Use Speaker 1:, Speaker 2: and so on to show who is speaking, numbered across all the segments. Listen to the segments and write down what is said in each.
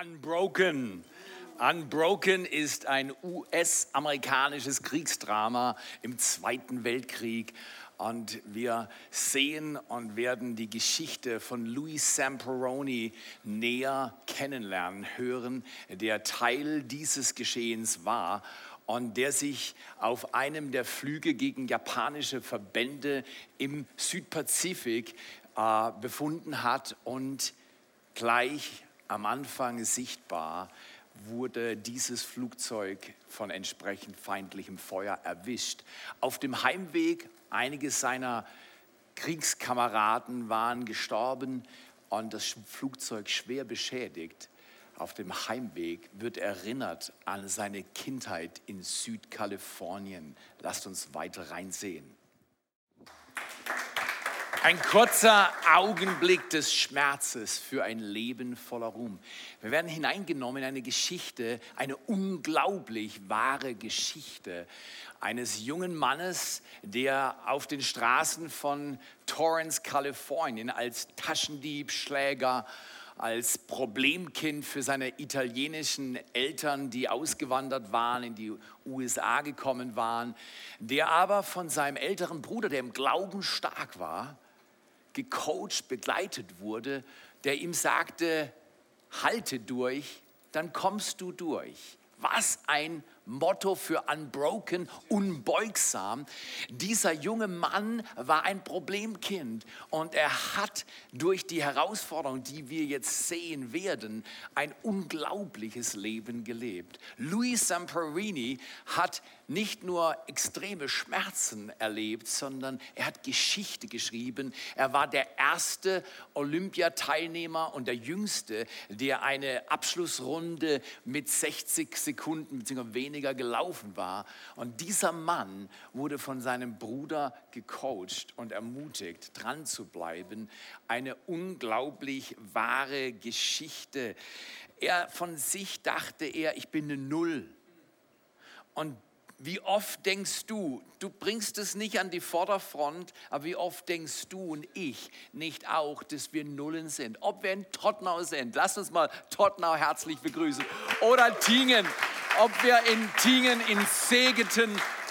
Speaker 1: Unbroken. Unbroken ist ein US-amerikanisches Kriegsdrama im Zweiten Weltkrieg. Und wir sehen und werden die Geschichte von Louis Samperoni näher kennenlernen, hören, der Teil dieses Geschehens war und der sich auf einem der Flüge gegen japanische Verbände im Südpazifik äh, befunden hat und gleich am Anfang sichtbar wurde dieses Flugzeug von entsprechend feindlichem Feuer erwischt. Auf dem Heimweg, einige seiner Kriegskameraden waren gestorben und das Flugzeug schwer beschädigt. Auf dem Heimweg wird erinnert an seine Kindheit in Südkalifornien. Lasst uns weiter reinsehen. Ein kurzer Augenblick des Schmerzes für ein Leben voller Ruhm. Wir werden hineingenommen in eine Geschichte, eine unglaublich wahre Geschichte eines jungen Mannes, der auf den Straßen von Torrance, Kalifornien als Taschendieb, Schläger, als Problemkind für seine italienischen Eltern, die ausgewandert waren, in die USA gekommen waren, der aber von seinem älteren Bruder, der im Glauben stark war, gecoacht, begleitet wurde, der ihm sagte, halte durch, dann kommst du durch. Was ein Motto für Unbroken, unbeugsam. Dieser junge Mann war ein Problemkind und er hat durch die Herausforderung, die wir jetzt sehen werden, ein unglaubliches Leben gelebt. Louis Samperini hat nicht nur extreme Schmerzen erlebt, sondern er hat Geschichte geschrieben. Er war der erste Olympiateilnehmer und der jüngste, der eine Abschlussrunde mit 60 Sekunden bzw. weniger gelaufen war. Und dieser Mann wurde von seinem Bruder gecoacht und ermutigt, dran zu bleiben. Eine unglaublich wahre Geschichte. Er von sich dachte er, ich bin eine Null. Und wie oft denkst du, du bringst es nicht an die Vorderfront, aber wie oft denkst du und ich nicht auch, dass wir Nullen sind? Ob wir in Tottenau sind, lass uns mal Tottenau herzlich begrüßen. Oder Tingen, ob wir in Tingen, in Segeten,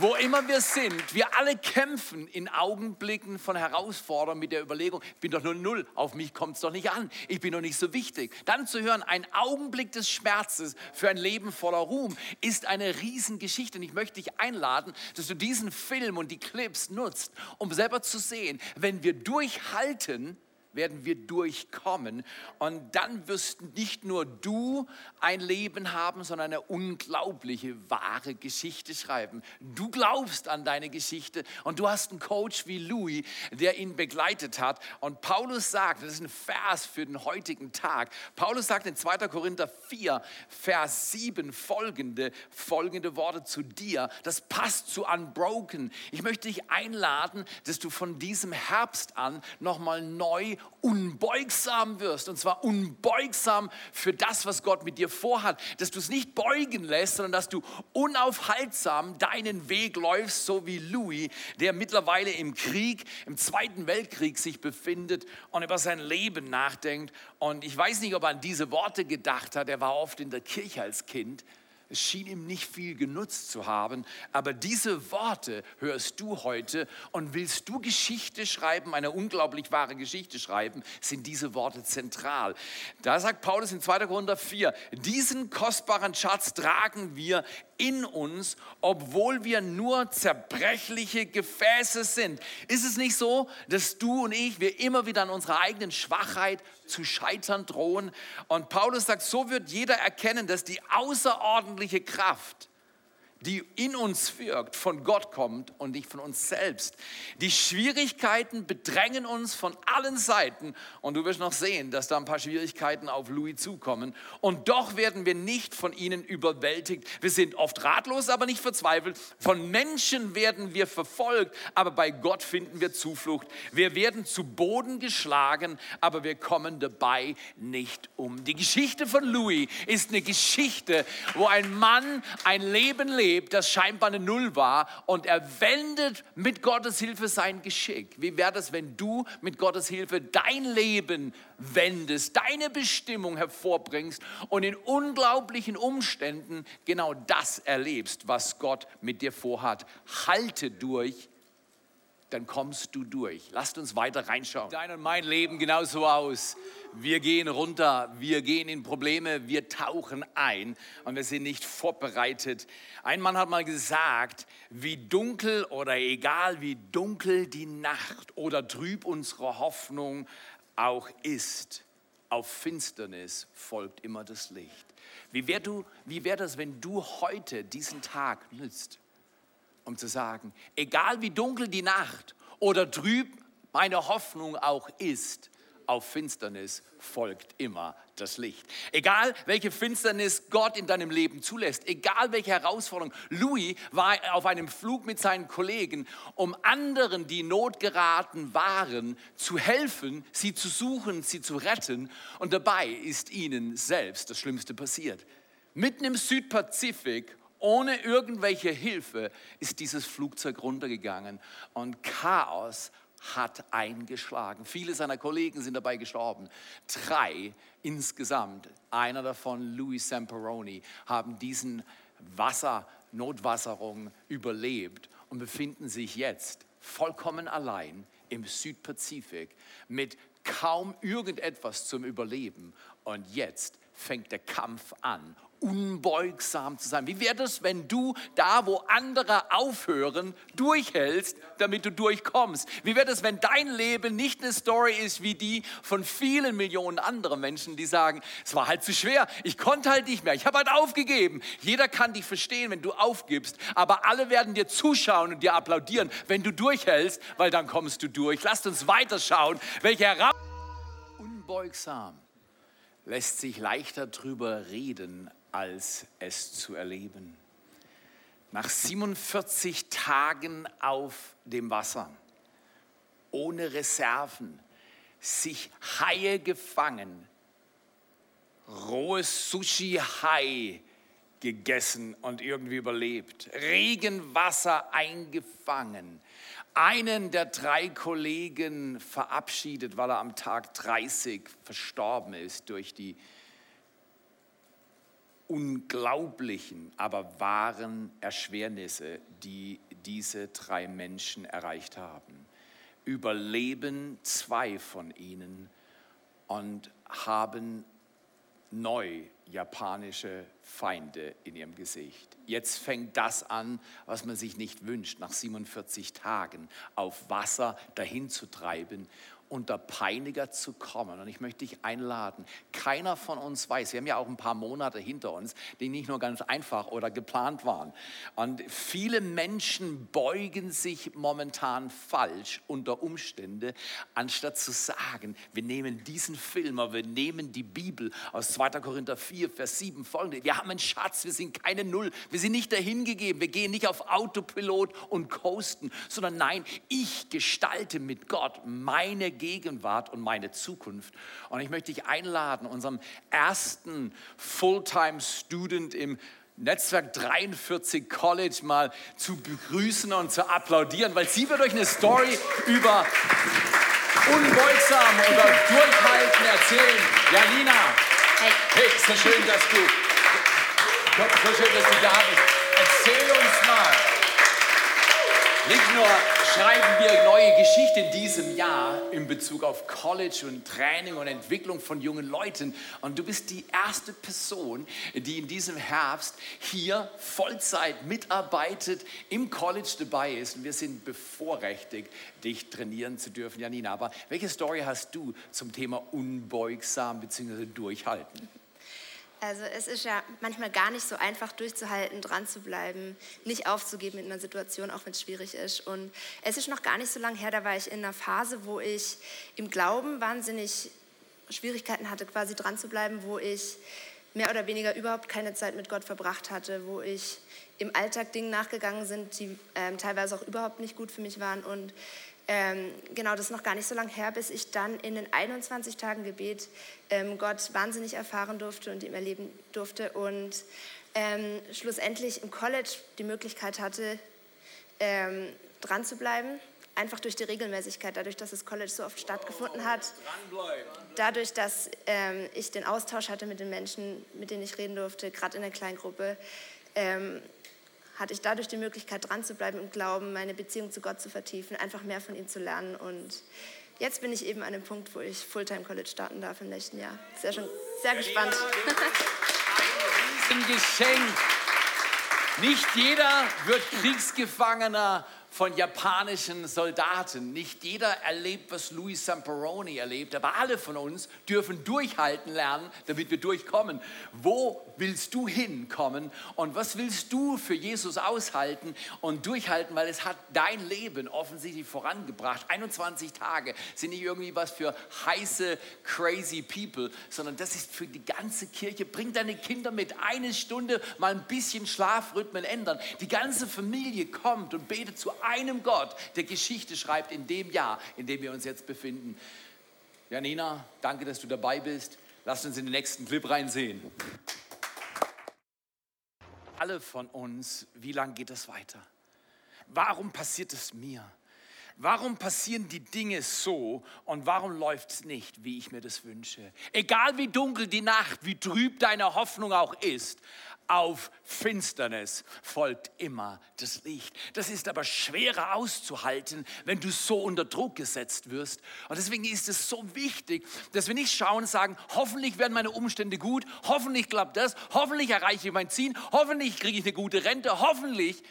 Speaker 1: wo immer wir sind, wir alle kämpfen in Augenblicken von Herausforderungen mit der Überlegung, ich bin doch nur null, auf mich kommt es doch nicht an, ich bin doch nicht so wichtig. Dann zu hören, ein Augenblick des Schmerzes für ein Leben voller Ruhm ist eine Riesengeschichte. Und ich möchte dich einladen, dass du diesen Film und die Clips nutzt, um selber zu sehen, wenn wir durchhalten, werden wir durchkommen. Und dann wirst nicht nur du ein Leben haben, sondern eine unglaubliche, wahre Geschichte schreiben. Du glaubst an deine Geschichte und du hast einen Coach wie Louis, der ihn begleitet hat. Und Paulus sagt, das ist ein Vers für den heutigen Tag, Paulus sagt in 2. Korinther 4, Vers 7 folgende, folgende Worte zu dir. Das passt zu Unbroken. Ich möchte dich einladen, dass du von diesem Herbst an nochmal neu unbeugsam wirst. Und zwar unbeugsam für das, was Gott mit dir vorhat. Dass du es nicht beugen lässt, sondern dass du unaufhaltsam deinen Weg läufst, so wie Louis, der mittlerweile im Krieg, im Zweiten Weltkrieg sich befindet und über sein Leben nachdenkt. Und ich weiß nicht, ob er an diese Worte gedacht hat. Er war oft in der Kirche als Kind. Es schien ihm nicht viel genutzt zu haben, aber diese Worte hörst du heute und willst du Geschichte schreiben, eine unglaublich wahre Geschichte schreiben, sind diese Worte zentral. Da sagt Paulus in 2. Korinther 4, diesen kostbaren Schatz tragen wir in uns, obwohl wir nur zerbrechliche Gefäße sind. Ist es nicht so, dass du und ich, wir immer wieder an unserer eigenen Schwachheit zu scheitern drohen? Und Paulus sagt, so wird jeder erkennen, dass die außerordentliche Kraft, die in uns wirkt, von Gott kommt und nicht von uns selbst. Die Schwierigkeiten bedrängen uns von allen Seiten und du wirst noch sehen, dass da ein paar Schwierigkeiten auf Louis zukommen und doch werden wir nicht von ihnen überwältigt. Wir sind oft ratlos, aber nicht verzweifelt. Von Menschen werden wir verfolgt, aber bei Gott finden wir Zuflucht. Wir werden zu Boden geschlagen, aber wir kommen dabei nicht um. Die Geschichte von Louis ist eine Geschichte, wo ein Mann ein Leben lebt, erlebt, das scheinbar eine Null war und er wendet mit Gottes Hilfe sein Geschick. Wie wäre das, wenn du mit Gottes Hilfe dein Leben wendest, deine Bestimmung hervorbringst und in unglaublichen Umständen genau das erlebst, was Gott mit dir vorhat. Halte durch, dann kommst du durch. Lasst uns weiter reinschauen. Dein und mein Leben genauso aus. Wir gehen runter, wir gehen in Probleme, wir tauchen ein und wir sind nicht vorbereitet. Ein Mann hat mal gesagt, wie dunkel oder egal wie dunkel die Nacht oder trüb unsere Hoffnung auch ist, auf Finsternis folgt immer das Licht. Wie wäre wär das, wenn du heute diesen Tag nützt? Um zu sagen, egal wie dunkel die Nacht oder trüb meine Hoffnung auch ist, auf Finsternis folgt immer das Licht. Egal welche Finsternis Gott in deinem Leben zulässt, egal welche Herausforderung. Louis war auf einem Flug mit seinen Kollegen, um anderen, die not geraten waren, zu helfen, sie zu suchen, sie zu retten. Und dabei ist ihnen selbst das Schlimmste passiert. Mitten im Südpazifik ohne irgendwelche Hilfe ist dieses Flugzeug runtergegangen und Chaos hat eingeschlagen. Viele seiner Kollegen sind dabei gestorben. Drei insgesamt, einer davon Louis Samperoni, haben diesen Wasser, Notwasserung überlebt und befinden sich jetzt vollkommen allein im Südpazifik mit kaum irgendetwas zum Überleben. Und jetzt fängt der Kampf an unbeugsam zu sein. Wie wäre das, wenn du da, wo andere aufhören, durchhältst, damit du durchkommst? Wie wäre das, wenn dein Leben nicht eine Story ist wie die von vielen Millionen anderen Menschen, die sagen, es war halt zu schwer, ich konnte halt nicht mehr, ich habe halt aufgegeben. Jeder kann dich verstehen, wenn du aufgibst, aber alle werden dir zuschauen und dir applaudieren, wenn du durchhältst, weil dann kommst du durch. Lasst uns weiterschauen, welche Herausforderungen unbeugsam lässt sich leichter drüber reden, als es zu erleben. Nach 47 Tagen auf dem Wasser, ohne Reserven, sich Haie gefangen, rohes Sushi-Hai gegessen und irgendwie überlebt, Regenwasser eingefangen, einen der drei Kollegen verabschiedet, weil er am Tag 30 verstorben ist durch die unglaublichen, aber wahren Erschwernisse, die diese drei Menschen erreicht haben. Überleben zwei von ihnen und haben neu japanische Feinde in ihrem Gesicht. Jetzt fängt das an, was man sich nicht wünscht, nach 47 Tagen auf Wasser dahin zu treiben unter Peiniger zu kommen. Und ich möchte dich einladen. Keiner von uns weiß, wir haben ja auch ein paar Monate hinter uns, die nicht nur ganz einfach oder geplant waren. Und viele Menschen beugen sich momentan falsch unter Umstände, anstatt zu sagen, wir nehmen diesen Film, wir nehmen die Bibel aus 2. Korinther 4, Vers 7 folgende. Wir haben einen Schatz, wir sind keine Null, wir sind nicht dahingegeben, wir gehen nicht auf Autopilot und coasten, sondern nein, ich gestalte mit Gott meine Gegenwart und meine Zukunft. Und ich möchte dich einladen, unserem ersten Fulltime-Student im Netzwerk 43 College mal zu begrüßen und zu applaudieren, weil sie wird euch eine Story über unbeugsam oder durchhalten erzählen. Janina, hey, hey so schön, dass du, so schön, dass du da bist. Erzähl uns mal, nicht nur schreiben wir neue Geschichte in diesem Jahr in Bezug auf College und Training und Entwicklung von jungen Leuten. Und du bist die erste Person, die in diesem Herbst hier Vollzeit mitarbeitet, im College dabei ist. Und wir sind bevorrechtigt, dich trainieren zu dürfen, Janina. Aber welche Story hast du zum Thema unbeugsam bzw. durchhalten?
Speaker 2: Also es ist ja manchmal gar nicht so einfach durchzuhalten, dran zu bleiben, nicht aufzugeben in einer Situation, auch wenn es schwierig ist. Und es ist noch gar nicht so lange her, da war ich in einer Phase, wo ich im Glauben wahnsinnig Schwierigkeiten hatte, quasi dran zu bleiben, wo ich mehr oder weniger überhaupt keine Zeit mit Gott verbracht hatte, wo ich im Alltag Dingen nachgegangen sind, die ähm, teilweise auch überhaupt nicht gut für mich waren. Und ähm, genau, das ist noch gar nicht so lange her, bis ich dann in den 21 Tagen Gebet ähm, Gott wahnsinnig erfahren durfte und ihm erleben durfte und ähm, schlussendlich im College die Möglichkeit hatte, ähm, dran zu bleiben. Einfach durch die Regelmäßigkeit, dadurch, dass das College so oft stattgefunden hat. Dadurch, dass ähm, ich den Austausch hatte mit den Menschen, mit denen ich reden durfte, gerade in der Kleingruppe, ähm, hatte ich dadurch die Möglichkeit, dran zu bleiben und glauben, meine Beziehung zu Gott zu vertiefen, einfach mehr von ihm zu lernen. Und jetzt bin ich eben an dem Punkt, wo ich Fulltime College starten darf im nächsten Jahr. Sehr schon sehr gespannt.
Speaker 1: Ein Geschenk. Nicht jeder wird Kriegsgefangener von japanischen Soldaten. Nicht jeder erlebt, was Louis Samperoni erlebt, aber alle von uns dürfen durchhalten lernen, damit wir durchkommen. Wo willst du hinkommen und was willst du für Jesus aushalten und durchhalten, weil es hat dein Leben offensichtlich vorangebracht. 21 Tage sind nicht irgendwie was für heiße, crazy people, sondern das ist für die ganze Kirche. Bring deine Kinder mit, eine Stunde mal ein bisschen Schlafrhythmen ändern. Die ganze Familie kommt und betet zu einem Gott, der Geschichte schreibt in dem Jahr, in dem wir uns jetzt befinden. Janina, danke, dass du dabei bist. Lass uns in den nächsten Clip reinsehen. Alle von uns, wie lange geht das weiter? Warum passiert es mir? Warum passieren die Dinge so und warum läuft es nicht, wie ich mir das wünsche? Egal wie dunkel die Nacht, wie trüb deine Hoffnung auch ist, auf Finsternis folgt immer das Licht. Das ist aber schwerer auszuhalten, wenn du so unter Druck gesetzt wirst. Und deswegen ist es so wichtig, dass wir nicht schauen und sagen, hoffentlich werden meine Umstände gut, hoffentlich klappt das, hoffentlich erreiche ich mein Ziel, hoffentlich kriege ich eine gute Rente, hoffentlich.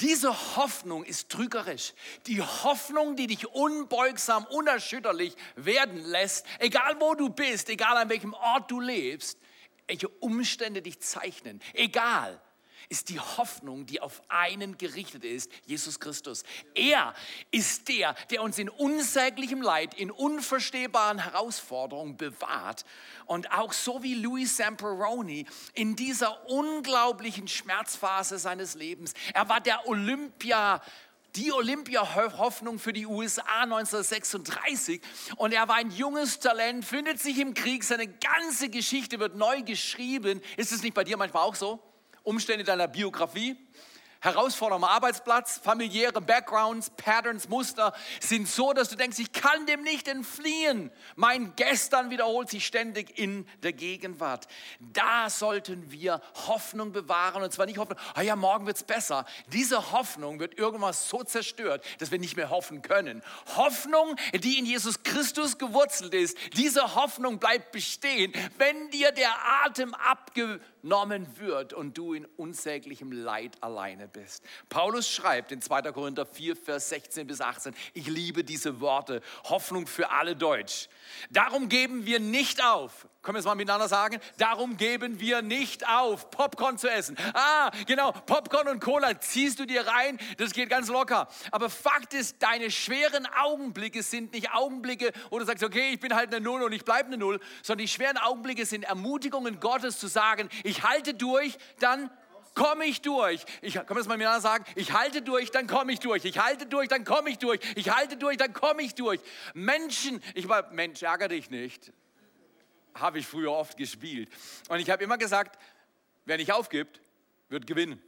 Speaker 1: Diese Hoffnung ist trügerisch. Die Hoffnung, die dich unbeugsam, unerschütterlich werden lässt, egal wo du bist, egal an welchem Ort du lebst, welche Umstände dich zeichnen, egal, ist die Hoffnung, die auf einen gerichtet ist, Jesus Christus. Er ist der, der uns in unsäglichem Leid, in unverstehbaren Herausforderungen bewahrt. Und auch so wie Louis Zamperoni in dieser unglaublichen Schmerzphase seines Lebens. Er war der Olympia die Olympia-Hoffnung für die USA 1936. Und er war ein junges Talent, findet sich im Krieg, seine ganze Geschichte wird neu geschrieben. Ist es nicht bei dir manchmal auch so? Umstände deiner Biografie? Herausfordernder Arbeitsplatz, familiäre Backgrounds, Patterns, Muster sind so, dass du denkst, ich kann dem nicht entfliehen. Mein Gestern wiederholt sich ständig in der Gegenwart. Da sollten wir Hoffnung bewahren und zwar nicht Hoffnung, ah ja, morgen wird es besser. Diese Hoffnung wird irgendwann so zerstört, dass wir nicht mehr hoffen können. Hoffnung, die in Jesus Christus gewurzelt ist, diese Hoffnung bleibt bestehen, wenn dir der Atem abgeht genommen wird und du in unsäglichem Leid alleine bist. Paulus schreibt in 2. Korinther 4, Vers 16 bis 18, ich liebe diese Worte, Hoffnung für alle Deutsch. Darum geben wir nicht auf. Können wir es mal miteinander sagen? Darum geben wir nicht auf, Popcorn zu essen. Ah, genau, Popcorn und Cola ziehst du dir rein, das geht ganz locker. Aber Fakt ist, deine schweren Augenblicke sind nicht Augenblicke, wo du sagst, okay, ich bin halt eine Null und ich bleibe eine Null, sondern die schweren Augenblicke sind Ermutigungen Gottes zu sagen, ich halte durch, dann komme ich durch. Ich kann das mal miteinander sagen, ich halte durch, dann komme ich durch. Ich halte durch, dann komme ich durch. Ich halte durch, dann komme ich durch. Menschen, ich war, Mensch, ärgere dich nicht habe ich früher oft gespielt. Und ich habe immer gesagt, wer nicht aufgibt, wird gewinnen.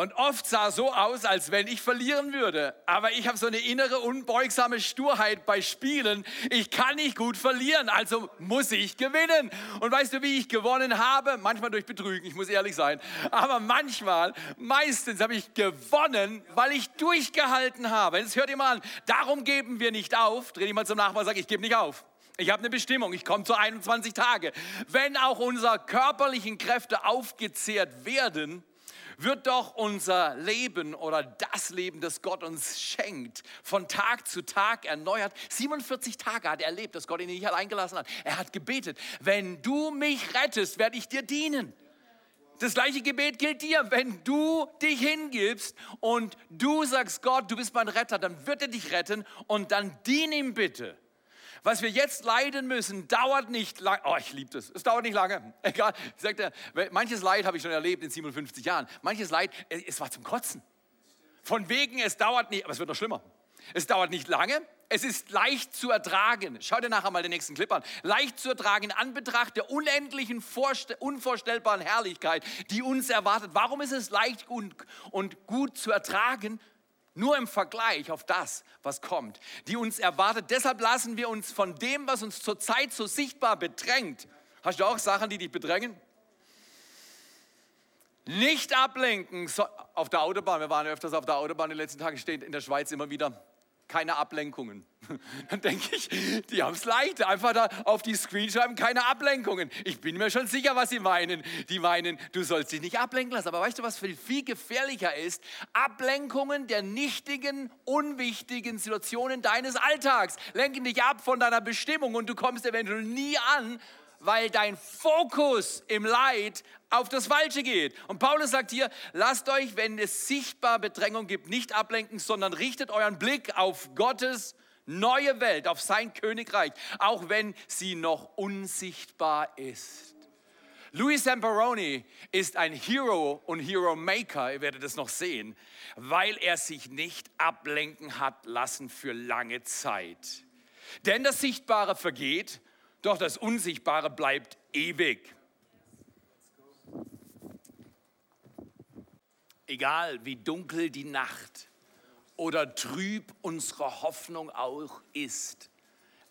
Speaker 1: Und oft sah so aus, als wenn ich verlieren würde. Aber ich habe so eine innere unbeugsame Sturheit bei Spielen. Ich kann nicht gut verlieren, also muss ich gewinnen. Und weißt du, wie ich gewonnen habe? Manchmal durch Betrügen, ich muss ehrlich sein. Aber manchmal, meistens habe ich gewonnen, weil ich durchgehalten habe. Jetzt hört ihr mal an, darum geben wir nicht auf. Dreh dich mal zum Nachbarn und sag, ich gebe nicht auf. Ich habe eine Bestimmung, ich komme zu 21 Tage. Wenn auch unsere körperlichen Kräfte aufgezehrt werden, wird doch unser Leben oder das Leben, das Gott uns schenkt, von Tag zu Tag erneuert. 47 Tage hat er erlebt, dass Gott ihn nicht allein gelassen hat. Er hat gebetet, wenn du mich rettest, werde ich dir dienen. Das gleiche Gebet gilt dir. Wenn du dich hingibst und du sagst, Gott, du bist mein Retter, dann wird er dich retten und dann dien ihm bitte. Was wir jetzt leiden müssen, dauert nicht lange. Oh, ich liebe das. Es dauert nicht lange. Egal. Sagt er, manches Leid habe ich schon erlebt in 57 Jahren. Manches Leid, es war zum Kotzen. Von wegen, es dauert nicht, aber es wird noch schlimmer. Es dauert nicht lange, es ist leicht zu ertragen. Schau dir nachher mal den nächsten Clip an. Leicht zu ertragen in Anbetracht der unendlichen, unvorstellbaren Herrlichkeit, die uns erwartet. Warum ist es leicht und, und gut zu ertragen? Nur im Vergleich auf das, was kommt, die uns erwartet. Deshalb lassen wir uns von dem, was uns zurzeit so sichtbar bedrängt. Hast du auch Sachen, die dich bedrängen? Nicht ablenken. So, auf der Autobahn, wir waren öfters auf der Autobahn in den letzten Tagen, steht in der Schweiz immer wieder keine Ablenkungen. Dann denke ich, die haben es leicht. Einfach da auf die Screen schreiben, keine Ablenkungen. Ich bin mir schon sicher, was sie meinen. Die meinen, du sollst dich nicht ablenken lassen. Aber weißt du, was viel, viel gefährlicher ist? Ablenkungen der nichtigen, unwichtigen Situationen deines Alltags lenken dich ab von deiner Bestimmung und du kommst eventuell nie an, weil dein Fokus im Leid auf das Falsche geht. Und Paulus sagt hier, lasst euch, wenn es sichtbar Bedrängung gibt, nicht ablenken, sondern richtet euren Blick auf Gottes neue Welt, auf sein Königreich, auch wenn sie noch unsichtbar ist. Louis Zamperoni ist ein Hero und Hero Maker, ihr werdet es noch sehen, weil er sich nicht ablenken hat lassen für lange Zeit. Denn das Sichtbare vergeht, doch das Unsichtbare bleibt ewig. Egal wie dunkel die Nacht oder trüb unsere Hoffnung auch ist,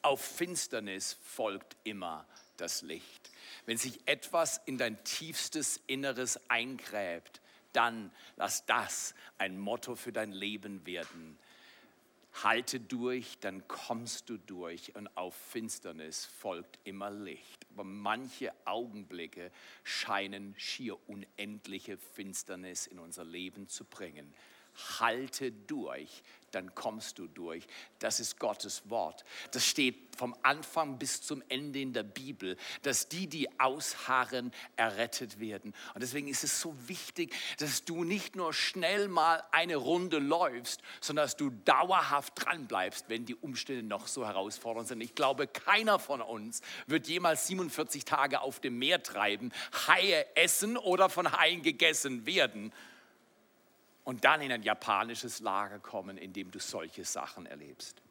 Speaker 1: auf Finsternis folgt immer das Licht. Wenn sich etwas in dein tiefstes Inneres eingräbt, dann lass das ein Motto für dein Leben werden. Halte durch, dann kommst du durch und auf Finsternis folgt immer Licht. Aber manche Augenblicke scheinen schier unendliche Finsternis in unser Leben zu bringen. Halte durch, dann kommst du durch. Das ist Gottes Wort. Das steht vom Anfang bis zum Ende in der Bibel, dass die, die ausharren, errettet werden. Und deswegen ist es so wichtig, dass du nicht nur schnell mal eine Runde läufst, sondern dass du dauerhaft dran bleibst, wenn die Umstände noch so herausfordernd sind. Ich glaube, keiner von uns wird jemals 47 Tage auf dem Meer treiben, Haie essen oder von Haien gegessen werden und dann in ein japanisches Lager kommen, in dem du solche Sachen erlebst.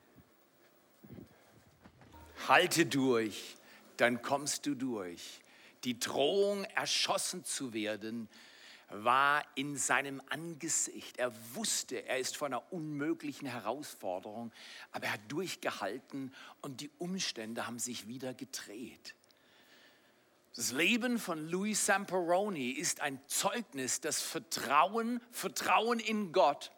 Speaker 1: Halte durch, dann kommst du durch. Die Drohung, erschossen zu werden, war in seinem Angesicht. Er wusste, er ist vor einer unmöglichen Herausforderung, aber er hat durchgehalten und die Umstände haben sich wieder gedreht. Das Leben von Louis Samperoni ist ein Zeugnis, das Vertrauen, Vertrauen in Gott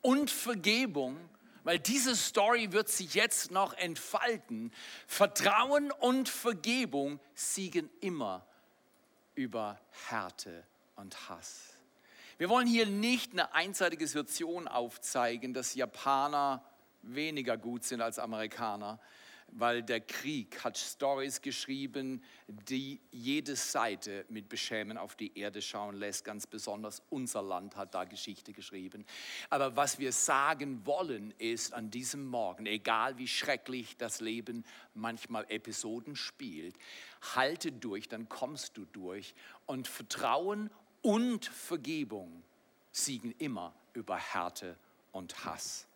Speaker 1: und Vergebung, weil diese Story wird sich jetzt noch entfalten. Vertrauen und Vergebung siegen immer über Härte und Hass. Wir wollen hier nicht eine einseitige Situation aufzeigen, dass Japaner weniger gut sind als Amerikaner, weil der Krieg hat Stories geschrieben, die jede Seite mit Beschämen auf die Erde schauen lässt. Ganz besonders unser Land hat da Geschichte geschrieben. Aber was wir sagen wollen ist an diesem Morgen, egal wie schrecklich das Leben manchmal Episoden spielt, halte durch, dann kommst du durch. Und Vertrauen und Vergebung siegen immer über Härte und Hass.